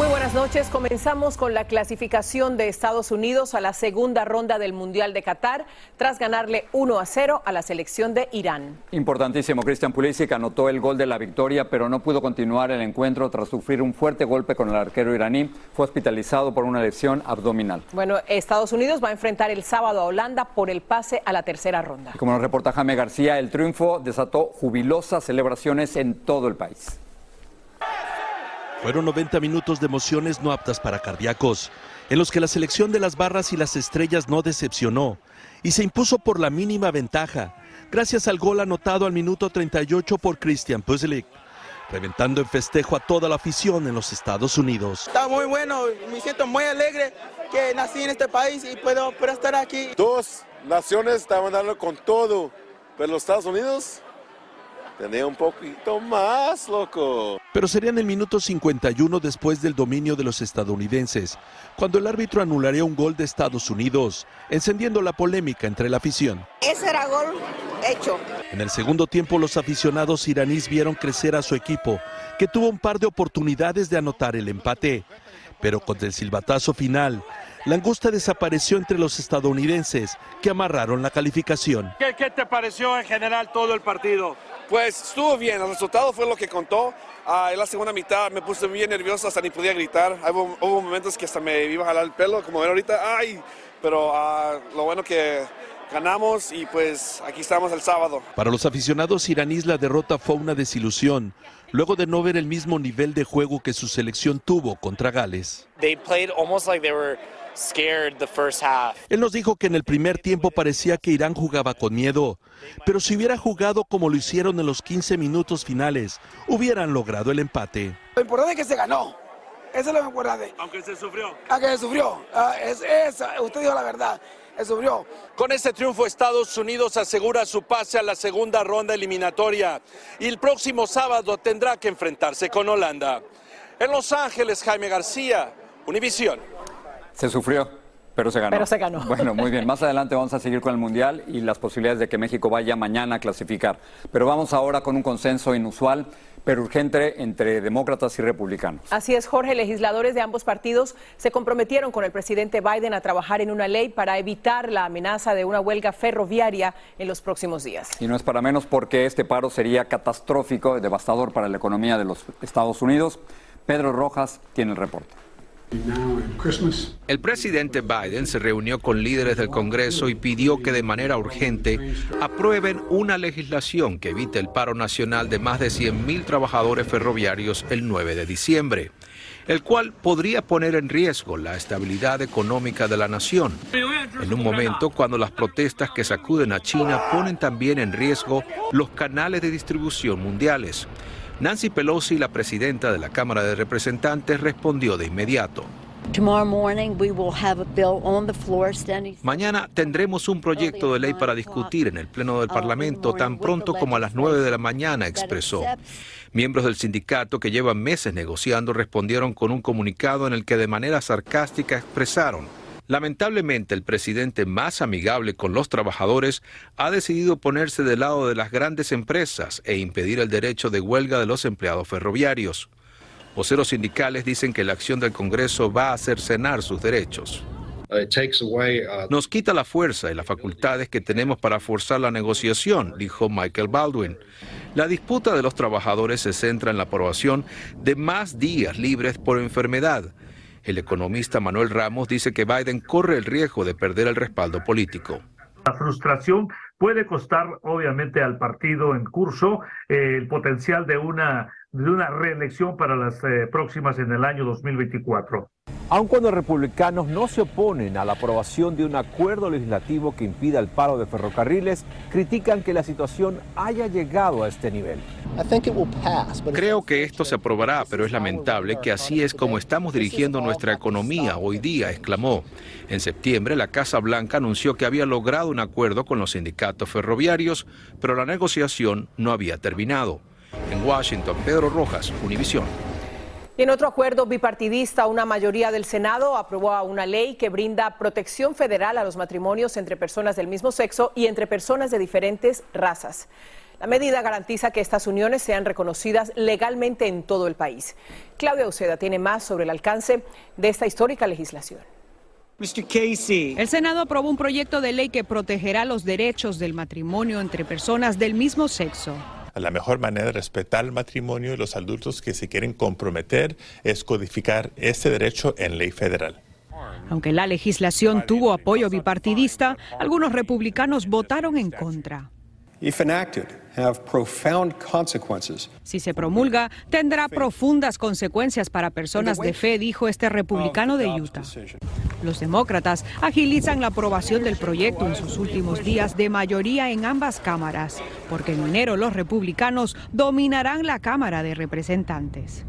Muy buenas noches. Comenzamos con la clasificación de Estados Unidos a la segunda ronda del Mundial de Qatar tras ganarle 1 a 0 a la selección de Irán. Importantísimo, Christian Pulisic anotó el gol de la victoria, pero no pudo continuar el encuentro tras sufrir un fuerte golpe con el arquero iraní. Fue hospitalizado por una lesión abdominal. Bueno, Estados Unidos va a enfrentar el sábado a Holanda por el pase a la tercera ronda. Como nos reporta Jaime García, el triunfo desató jubilosas celebraciones en todo el país. Fueron 90 minutos de emociones no aptas para cardíacos, en los que la selección de las barras y las estrellas no decepcionó y se impuso por la mínima ventaja, gracias al gol anotado al minuto 38 por Christian Puzlik, reventando en festejo a toda la afición en los Estados Unidos. Está muy bueno, me siento muy alegre que nací en este país y puedo, puedo estar aquí. Dos naciones estaban dando con todo, pero los Estados Unidos tenía un poquito más, loco. Pero sería en el minuto 51 después del dominio de los estadounidenses, cuando el árbitro anularía un gol de Estados Unidos, encendiendo la polémica entre la afición. Ese era gol hecho. En el segundo tiempo los aficionados iraníes vieron crecer a su equipo, que tuvo un par de oportunidades de anotar el empate. Pero con el silbatazo final, la angustia desapareció entre los estadounidenses, que amarraron la calificación. ¿Qué, ¿Qué, te pareció en general todo el partido? Pues estuvo bien, el resultado fue lo que contó. Ah, en la segunda mitad me puse bien nervioso, hasta ni podía gritar. Hubo, hubo momentos que hasta me iba a jalar el pelo, como ven ahorita, ¡ay! Pero ah, lo bueno que ganamos y pues aquí estamos el sábado. Para los aficionados iraníes la derrota fue una desilusión, luego de no ver el mismo nivel de juego que su selección tuvo contra Gales. They played almost like they were scared the first half. Él nos dijo que en el primer tiempo parecía que Irán jugaba con miedo, pero si hubiera jugado como lo hicieron en los 15 minutos finales, hubieran logrado el empate. Lo importante es que se ganó. Eso es lo importante. Aunque se sufrió. Aunque se sufrió. Ah, es, es, usted dijo la verdad. Sufrió. Con este triunfo, Estados Unidos asegura su pase a la segunda ronda eliminatoria y el próximo sábado tendrá que enfrentarse con Holanda. En Los Ángeles, Jaime García, Univisión. Se sufrió, pero se ganó. Pero se ganó. Bueno, muy bien. Más adelante vamos a seguir con el Mundial y las posibilidades de que México vaya mañana a clasificar. Pero vamos ahora con un consenso inusual, pero urgente entre demócratas y republicanos. Así es, Jorge. Legisladores de ambos partidos se comprometieron con el presidente Biden a trabajar en una ley para evitar la amenaza de una huelga ferroviaria en los próximos días. Y no es para menos porque este paro sería catastrófico y devastador para la economía de los Estados Unidos. Pedro Rojas tiene el reporte. El presidente Biden se reunió con líderes del Congreso y pidió que de manera urgente aprueben una legislación que evite el paro nacional de más de 100.000 trabajadores ferroviarios el 9 de diciembre, el cual podría poner en riesgo la estabilidad económica de la nación, en un momento cuando las protestas que sacuden a China ponen también en riesgo los canales de distribución mundiales. Nancy Pelosi, la presidenta de la Cámara de Representantes, respondió de inmediato. Mañana tendremos un proyecto de ley para discutir en el Pleno del Parlamento tan pronto como a las 9 de la mañana, expresó. Miembros del sindicato que llevan meses negociando respondieron con un comunicado en el que de manera sarcástica expresaron Lamentablemente, el presidente más amigable con los trabajadores ha decidido ponerse del lado de las grandes empresas e impedir el derecho de huelga de los empleados ferroviarios. Voceros sindicales dicen que la acción del Congreso va a cercenar sus derechos. Nos quita la fuerza y las facultades que tenemos para forzar la negociación, dijo Michael Baldwin. La disputa de los trabajadores se centra en la aprobación de más días libres por enfermedad el economista Manuel Ramos dice que Biden corre el riesgo de perder el respaldo político. La frustración puede costar obviamente al partido en curso eh, el potencial de una, de una reelección para las eh, próximas en el año 2024. Aun cuando republicanos no se oponen a la aprobación de un acuerdo legislativo que impida el paro de ferrocarriles, critican que la situación haya llegado a este nivel. Creo que esto se aprobará, pero es lamentable que así es como estamos dirigiendo nuestra economía hoy día, exclamó. En septiembre, la Casa Blanca anunció que había logrado un acuerdo con los sindicatos ferroviarios, pero la negociación no había terminado. En Washington, Pedro Rojas, Univisión. Y en otro acuerdo bipartidista, una mayoría del Senado aprobó una ley que brinda protección federal a los matrimonios entre personas del mismo sexo y entre personas de diferentes razas. La medida garantiza que estas uniones sean reconocidas legalmente en todo el país. Claudia Uceda tiene más sobre el alcance de esta histórica legislación. El Senado aprobó un proyecto de ley que protegerá los derechos del matrimonio entre personas del mismo sexo. La mejor manera de respetar el matrimonio y los adultos que se quieren comprometer es codificar ese derecho en ley federal. Aunque la legislación tuvo apoyo bipartidista, algunos republicanos votaron en contra. Si se promulga, tendrá profundas consecuencias para personas de fe, dijo este republicano de Utah. Los demócratas agilizan la aprobación del proyecto en sus últimos días de mayoría en ambas cámaras, porque en enero los republicanos dominarán la Cámara de Representantes.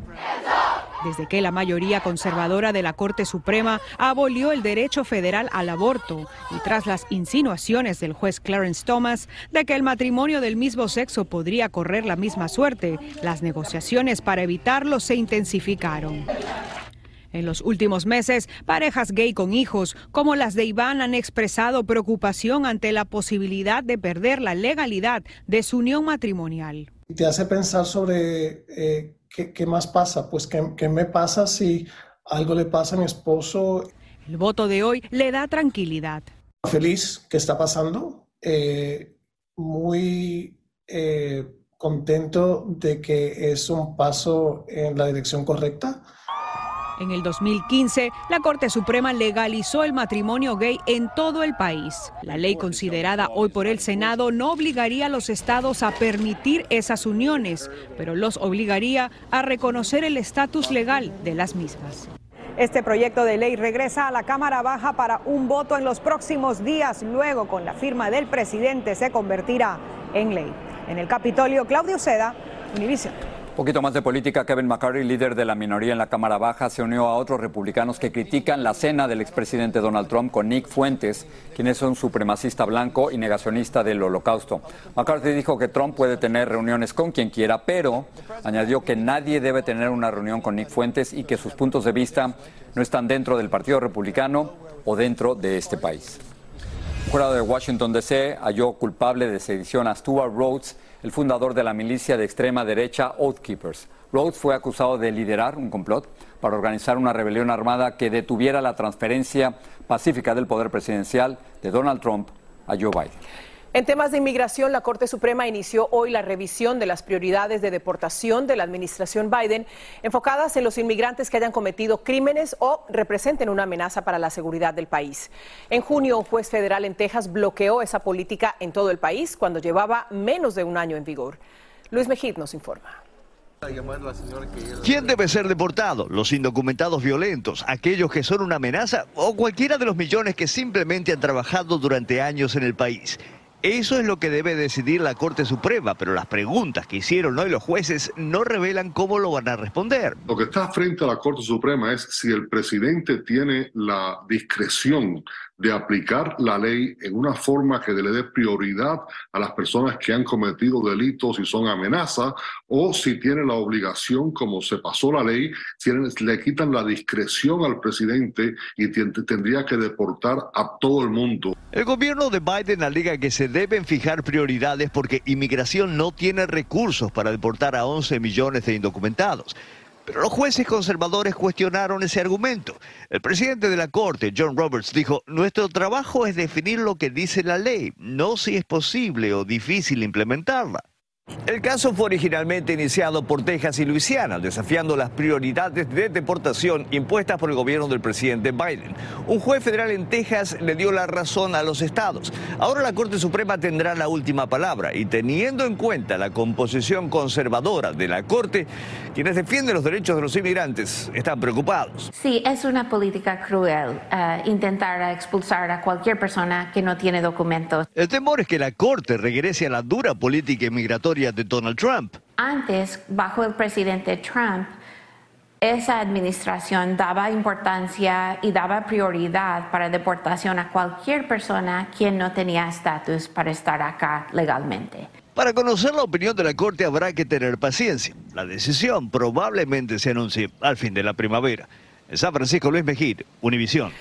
Desde que la mayoría conservadora de la Corte Suprema abolió el derecho federal al aborto y tras las insinuaciones del juez Clarence Thomas de que el matrimonio del mismo sexo podría correr la misma suerte, las negociaciones para evitarlo se intensificaron. En los últimos meses, parejas gay con hijos, como las de Iván, han expresado preocupación ante la posibilidad de perder la legalidad de su unión matrimonial. Te hace pensar sobre eh, ¿qué, más pasa? Pues, ¿qué, me pasa si algo le pasa a mi esposo? El voto de hoy le da tranquilidad. Feliz que está pasando, eh, muy eh, contento de que es un paso en la dirección correcta. En el 2015, la Corte Suprema legalizó el matrimonio gay en todo el país. La ley considerada hoy por el Senado no obligaría a los estados a permitir esas uniones, pero los obligaría a reconocer el estatus legal de las mismas. Este proyecto de ley regresa a la Cámara Baja para un voto en los próximos días. Luego, con la firma del presidente, se convertirá en ley. En el Capitolio, Claudio Seda, Univision. Poquito más de política, Kevin McCarthy, líder de la minoría en la Cámara Baja, se unió a otros republicanos que critican la cena del expresidente Donald Trump con Nick Fuentes, quien es un supremacista blanco y negacionista del holocausto. McCarthy dijo que Trump puede tener reuniones con quien quiera, pero añadió que nadie debe tener una reunión con Nick Fuentes y que sus puntos de vista no están dentro del Partido Republicano o dentro de este país. Un jurado de Washington, D.C. halló culpable de sedición a Stuart Rhodes, el fundador de la milicia de extrema derecha Oath Keepers. Rhodes fue acusado de liderar un complot para organizar una rebelión armada que detuviera la transferencia pacífica del poder presidencial de Donald Trump a Joe Biden. En temas de inmigración, la Corte Suprema inició hoy la revisión de las prioridades de deportación de la administración Biden, enfocadas en los inmigrantes que hayan cometido crímenes o representen una amenaza para la seguridad del país. En junio, un juez federal en Texas bloqueó esa política en todo el país cuando llevaba menos de un año en vigor. Luis Mejid nos informa. ¿Quién debe ser deportado? ¿Los indocumentados violentos, aquellos que son una amenaza o cualquiera de los millones que simplemente han trabajado durante años en el país? Eso es lo que debe decidir la Corte Suprema, pero las preguntas que hicieron hoy los jueces no revelan cómo lo van a responder. Lo que está frente a la Corte Suprema es si el presidente tiene la discreción de aplicar la ley en una forma que le dé prioridad a las personas que han cometido delitos y son amenazas, o si tiene la obligación, como se pasó la ley, si le quitan la discreción al presidente y tendría que deportar a todo el mundo. El gobierno de Biden alega que se deben fijar prioridades porque inmigración no tiene recursos para deportar a 11 millones de indocumentados. Pero los jueces conservadores cuestionaron ese argumento. El presidente de la Corte, John Roberts, dijo, nuestro trabajo es definir lo que dice la ley, no si es posible o difícil implementarla. El caso fue originalmente iniciado por Texas y Luisiana, desafiando las prioridades de deportación impuestas por el gobierno del presidente Biden. Un juez federal en Texas le dio la razón a los estados. Ahora la Corte Suprema tendrá la última palabra y teniendo en cuenta la composición conservadora de la Corte, quienes defienden los derechos de los inmigrantes están preocupados. Sí, es una política cruel uh, intentar expulsar a cualquier persona que no tiene documentos. El temor es que la Corte regrese a la dura política inmigratoria de Donald Trump. Antes, bajo el presidente Trump, esa administración daba importancia y daba prioridad para deportación a cualquier persona quien no tenía estatus para estar acá legalmente. Para conocer la opinión de la Corte habrá que tener paciencia. La decisión probablemente se anuncie al fin de la primavera. En San Francisco, Luis Mejid, Univisión.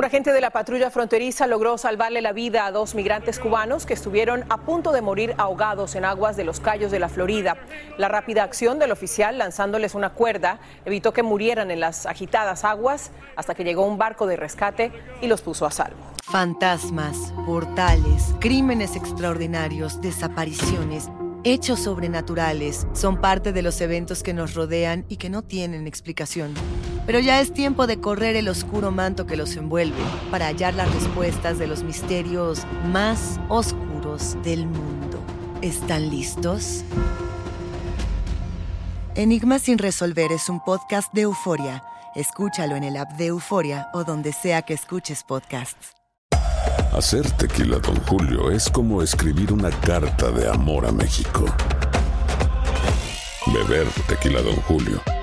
Un agente de la patrulla fronteriza logró salvarle la vida a dos migrantes cubanos que estuvieron a punto de morir ahogados en aguas de los Cayos de la Florida. La rápida acción del oficial lanzándoles una cuerda evitó que murieran en las agitadas aguas hasta que llegó un barco de rescate y los puso a salvo. Fantasmas, portales, crímenes extraordinarios, desapariciones hechos sobrenaturales son parte de los eventos que nos rodean y que no tienen explicación. Pero ya es tiempo de correr el oscuro manto que los envuelve para hallar las respuestas de los misterios más oscuros del mundo. ¿Están listos? Enigma sin resolver es un podcast de euforia. Escúchalo en el app de Euforia o donde sea que escuches podcasts. Hacer tequila, don Julio, es como escribir una carta de amor a México. Beber tequila, don Julio,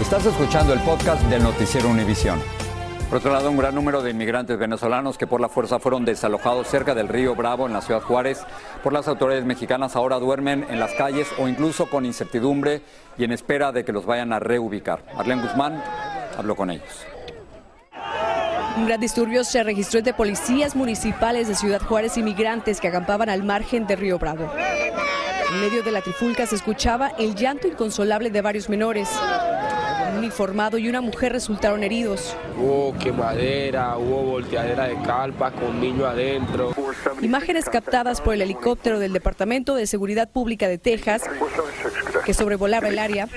Estás escuchando el podcast del Noticiero Univisión. Por otro lado, un gran número de inmigrantes venezolanos que por la fuerza fueron desalojados cerca del río Bravo en la ciudad Juárez por las autoridades mexicanas ahora duermen en las calles o incluso con incertidumbre y en espera de que los vayan a reubicar. Marlene Guzmán habló con ellos. Un gran disturbio se registró entre policías municipales de Ciudad Juárez y migrantes que acampaban al margen del río Bravo. En medio de la trifulca se escuchaba el llanto inconsolable de varios menores. Uniformado y una mujer resultaron heridos. Hubo quemadera, hubo volteadera de calpa con niño adentro. Imágenes captadas por el helicóptero del Departamento de Seguridad Pública de Texas, que sobrevolaba el área,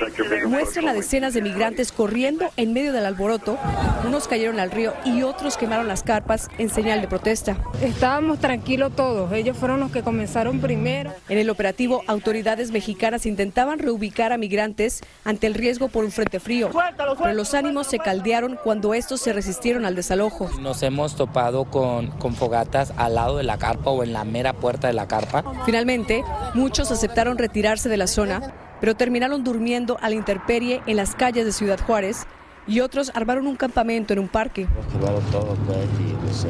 muestran a decenas de migrantes corriendo en medio del alboroto. Unos cayeron al río y otros quemaron las carpas en señal de protesta. Estábamos tranquilos todos, ellos fueron los que comenzaron primero. En el operativo, autoridades mexicanas intentaban reubicar a migrantes ante el riesgo por un frente frío, pero los ánimos se caldearon cuando estos se resistieron al desalojo. Nos hemos topado con, con fogatas al lado de la carpa o en la mera puerta de la carpa. Finalmente, muchos aceptaron retirarse de la zona, pero terminaron durmiendo a la intemperie en las calles de Ciudad Juárez y otros armaron un campamento en un parque. todo, pues, y no sé.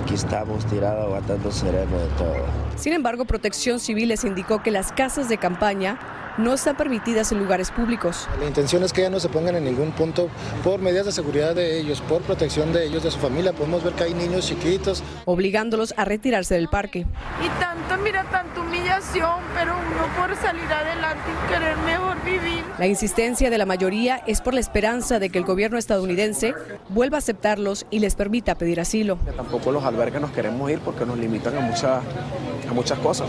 Aquí estamos tirados aguantando sereno de todo. Sin embargo, Protección Civil les indicó que las casas de campaña no están permitidas en lugares públicos. La intención es que ya no se pongan en ningún punto por medidas de seguridad de ellos, por protección de ellos, de su familia. Podemos ver que hay niños chiquitos. Obligándolos a retirarse del parque. Y tanto, mira, tanta humillación, pero uno por salir adelante y querer mejor vivir. La insistencia de la mayoría es por la esperanza de que el gobierno estadounidense vuelva a aceptarlos y les permita pedir asilo. Tampoco los albergues nos queremos ir porque nos limitan a muchas, a muchas cosas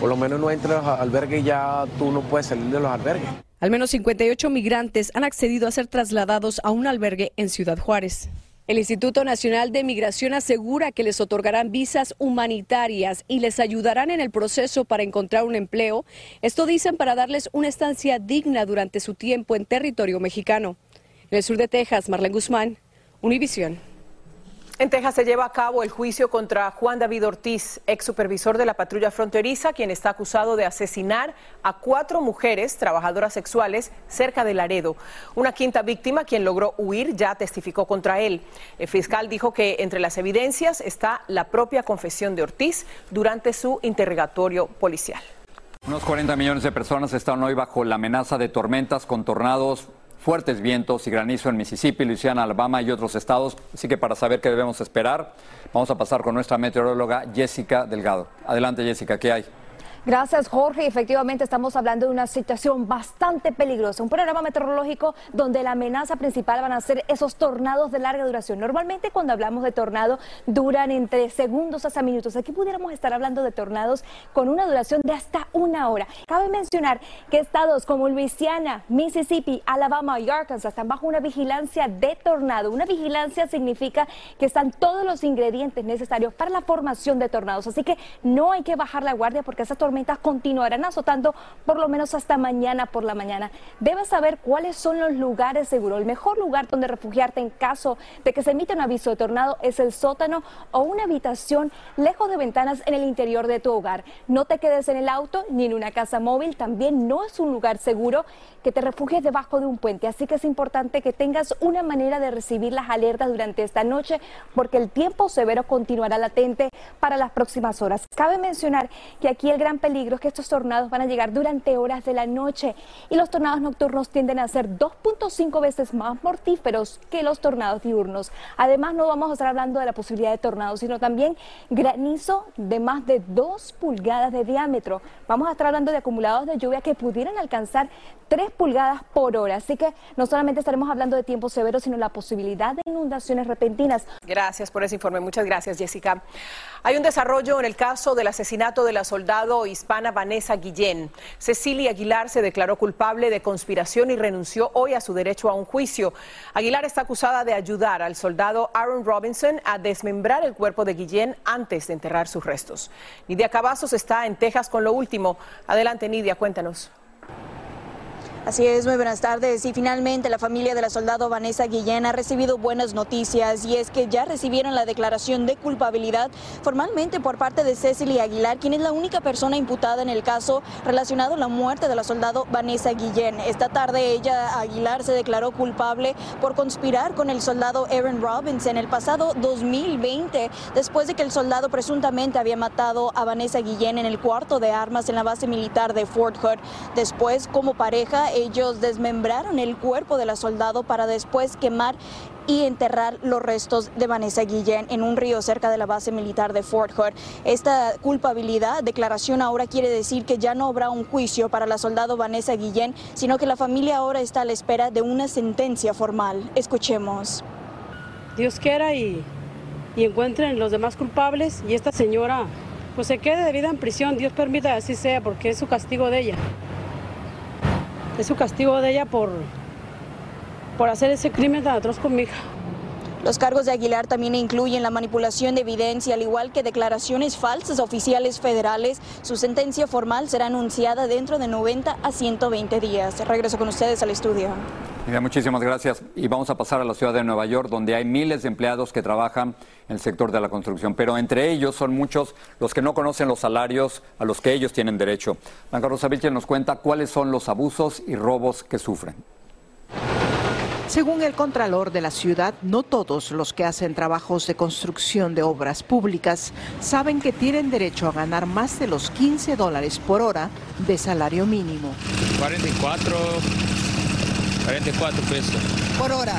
por lo menos no entre los albergues ya tú no puedes salir de los albergues. Al menos 58 migrantes han accedido a ser trasladados a un albergue en Ciudad Juárez. El Instituto Nacional de Migración asegura que les otorgarán visas humanitarias y les ayudarán en el proceso para encontrar un empleo. Esto dicen para darles una estancia digna durante su tiempo en territorio mexicano. En el sur de Texas, Marlene Guzmán, Univisión. En Texas se lleva a cabo el juicio contra Juan David Ortiz, ex supervisor de la patrulla fronteriza, quien está acusado de asesinar a cuatro mujeres trabajadoras sexuales cerca de Laredo. Una quinta víctima, quien logró huir, ya testificó contra él. El fiscal dijo que entre las evidencias está la propia confesión de Ortiz durante su interrogatorio policial. Unos 40 millones de personas están hoy bajo la amenaza de tormentas con tornados fuertes vientos y granizo en Mississippi, Luisiana, Alabama y otros estados. Así que para saber qué debemos esperar, vamos a pasar con nuestra meteoróloga Jessica Delgado. Adelante Jessica, ¿qué hay? Gracias, Jorge. Efectivamente, estamos hablando de una situación bastante peligrosa. Un programa meteorológico donde la amenaza principal van a ser esos tornados de larga duración. Normalmente, cuando hablamos de tornado, duran entre segundos hasta minutos. Aquí pudiéramos estar hablando de tornados con una duración de hasta una hora. Cabe mencionar que estados como Luisiana, Mississippi, Alabama y Arkansas están bajo una vigilancia de tornado. Una vigilancia significa que están todos los ingredientes necesarios para la formación de tornados. Así que no hay que bajar la guardia porque esa tornado continuarán azotando por lo menos hasta mañana por la mañana. Debes saber cuáles son los lugares seguros. El mejor lugar donde refugiarte en caso de que se emita un aviso de tornado es el sótano o una habitación lejos de ventanas en el interior de tu hogar. No te quedes en el auto ni en una casa móvil. También no es un lugar seguro que te refugies debajo de un puente. Así que es importante que tengas una manera de recibir las alertas durante esta noche porque el tiempo severo continuará latente para las próximas horas. Cabe mencionar que aquí el gran peligro es que estos tornados van a llegar durante horas de la noche y los tornados nocturnos tienden a ser 2.5 veces más mortíferos que los tornados diurnos. Además, no vamos a estar hablando de la posibilidad de tornados, sino también granizo de más de 2 pulgadas de diámetro. Vamos a estar hablando de acumulados de lluvia que pudieran alcanzar 3 pulgadas por hora. Así que no solamente estaremos hablando de tiempos severos, sino la posibilidad de inundaciones repentinas. Gracias por ese informe. Muchas gracias, Jessica. Hay un desarrollo en el caso del asesinato de la soldado hispana Vanessa Guillén. Cecilia Aguilar se declaró culpable de conspiración y renunció hoy a su derecho a un juicio. Aguilar está acusada de ayudar al soldado Aaron Robinson a desmembrar el cuerpo de Guillén antes de enterrar sus restos. Nidia Cavazos está en Texas con lo último. Adelante, Nidia, cuéntanos. Así es, muy buenas tardes. Y finalmente la familia de la soldado Vanessa Guillén ha recibido buenas noticias y es que ya recibieron la declaración de culpabilidad formalmente por parte de Cecily Aguilar, quien es la única persona imputada en el caso relacionado a la muerte de la soldado Vanessa Guillén. Esta tarde ella, Aguilar, se declaró culpable por conspirar con el soldado Aaron Robinson el pasado 2020, después de que el soldado presuntamente había matado a Vanessa Guillén en el cuarto de armas en la base militar de Fort Hood. Después, como pareja, ellos desmembraron el cuerpo de la soldado para después quemar y enterrar los restos de Vanessa Guillén en un río cerca de la base militar de Fort Hood. Esta culpabilidad, declaración ahora quiere decir que ya no habrá un juicio para la soldado Vanessa Guillén, sino que la familia ahora está a la espera de una sentencia formal. Escuchemos. Dios quiera y, y encuentren los demás culpables y esta señora pues se quede de vida en prisión. Dios permita así sea porque es su castigo de ella. Es su castigo de ella por, por hacer ese crimen tan atroz con mi hija. Los cargos de Aguilar también incluyen la manipulación de evidencia, al igual que declaraciones falsas a oficiales federales. Su sentencia formal será anunciada dentro de 90 a 120 días. Regreso con ustedes al estudio. Mira, muchísimas gracias. Y vamos a pasar a la ciudad de Nueva York, donde hay miles de empleados que trabajan en el sector de la construcción. Pero entre ellos son muchos los que no conocen los salarios a los que ellos tienen derecho. Blanca Rosa Vilches nos cuenta cuáles son los abusos y robos que sufren. Según el Contralor de la ciudad, no todos los que hacen trabajos de construcción de obras públicas saben que tienen derecho a ganar más de los 15 dólares por hora de salario mínimo. 44, 44 pesos. Por hora.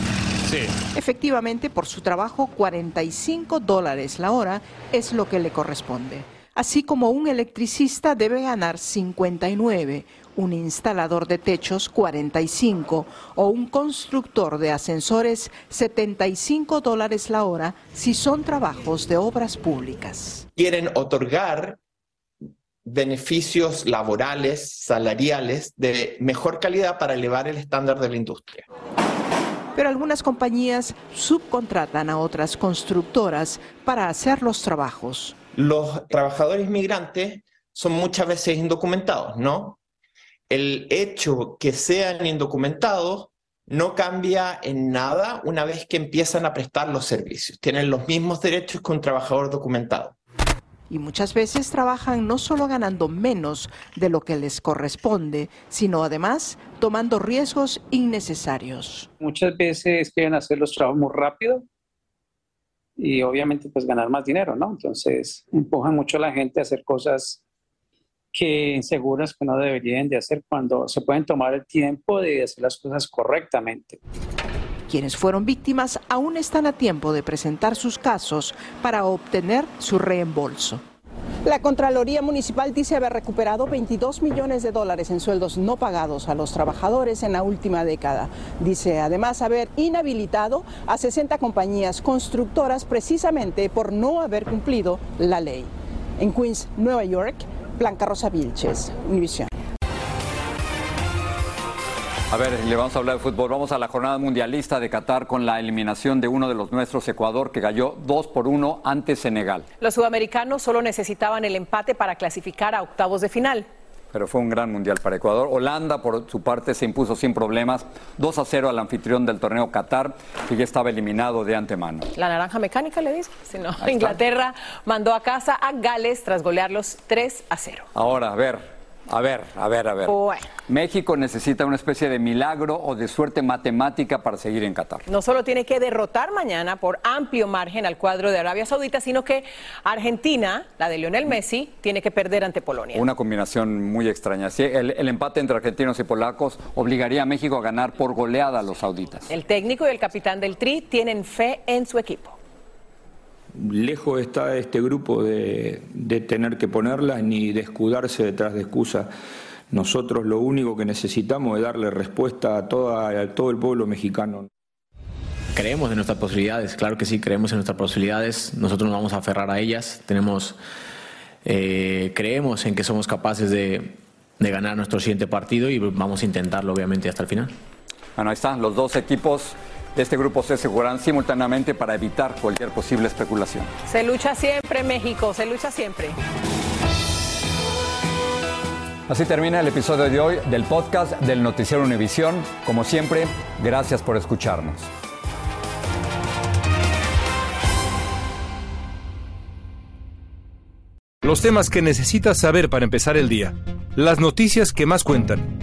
Sí. Efectivamente, por su trabajo, 45 dólares la hora es lo que le corresponde. Así como un electricista debe ganar 59 un instalador de techos 45 o un constructor de ascensores 75 dólares la hora si son trabajos de obras públicas. Quieren otorgar beneficios laborales, salariales de mejor calidad para elevar el estándar de la industria. Pero algunas compañías subcontratan a otras constructoras para hacer los trabajos. Los trabajadores migrantes son muchas veces indocumentados, ¿no? el hecho que sean indocumentados no cambia en nada una vez que empiezan a prestar los servicios. Tienen los mismos derechos que un trabajador documentado. Y muchas veces trabajan no solo ganando menos de lo que les corresponde, sino además tomando riesgos innecesarios. Muchas veces quieren hacer los trabajos muy rápido y obviamente pues ganar más dinero, ¿no? Entonces empujan mucho a la gente a hacer cosas que inseguras que no deberían de hacer cuando se pueden tomar el tiempo de hacer las cosas correctamente. Quienes fueron víctimas aún están a tiempo de presentar sus casos para obtener su reembolso. La Contraloría Municipal dice haber recuperado 22 millones de dólares en sueldos no pagados a los trabajadores en la última década. Dice además haber inhabilitado a 60 compañías constructoras precisamente por no haber cumplido la ley. En Queens, Nueva York, Blanca Rosa Vilches, Univisión. A ver, le vamos a hablar de fútbol. Vamos a la jornada mundialista de Qatar con la eliminación de uno de los nuestros, Ecuador, que cayó 2 por 1 ante Senegal. Los sudamericanos solo necesitaban el empate para clasificar a octavos de final. Pero fue un gran mundial para Ecuador. Holanda, por su parte, se impuso sin problemas 2 a 0 al anfitrión del torneo Qatar, que ya estaba eliminado de antemano. La naranja mecánica le dice. Si no, Inglaterra mandó a casa a Gales tras golearlos 3 a 0. Ahora, a ver, a ver, a ver, a ver. México necesita una especie de milagro o de suerte matemática para seguir en Qatar. No solo tiene que derrotar mañana por amplio margen al cuadro de Arabia Saudita, sino que Argentina, la de Lionel Messi, tiene que perder ante Polonia. Una combinación muy extraña. el, el empate entre argentinos y polacos obligaría a México a ganar por goleada a los sauditas. El técnico y el capitán del Tri tienen fe en su equipo lejos está este grupo de, tener que ponerlas ni de escudarse detrás de excusas. Nosotros lo único que necesitamos es darle respuesta a, todo el pueblo mexicano. Creemos en nuestras posibilidades, claro que sí, creemos en nuestras posibilidades, nosotros nos vamos a aferrar a ellas, tenemos, eh, creemos en que somos capaces de, de ganar nuestro siguiente partido y vamos a intentarlo obviamente hasta el final. Bueno, ahí están los dos equipos de este grupo se asegurarán simultáneamente para evitar cualquier posible especulación. Se lucha siempre, México, se lucha siempre. Así termina el episodio de hoy del podcast del Noticiero Univisión. Como siempre, gracias por escucharnos. Los temas que necesitas saber para empezar el día. Las noticias que más cuentan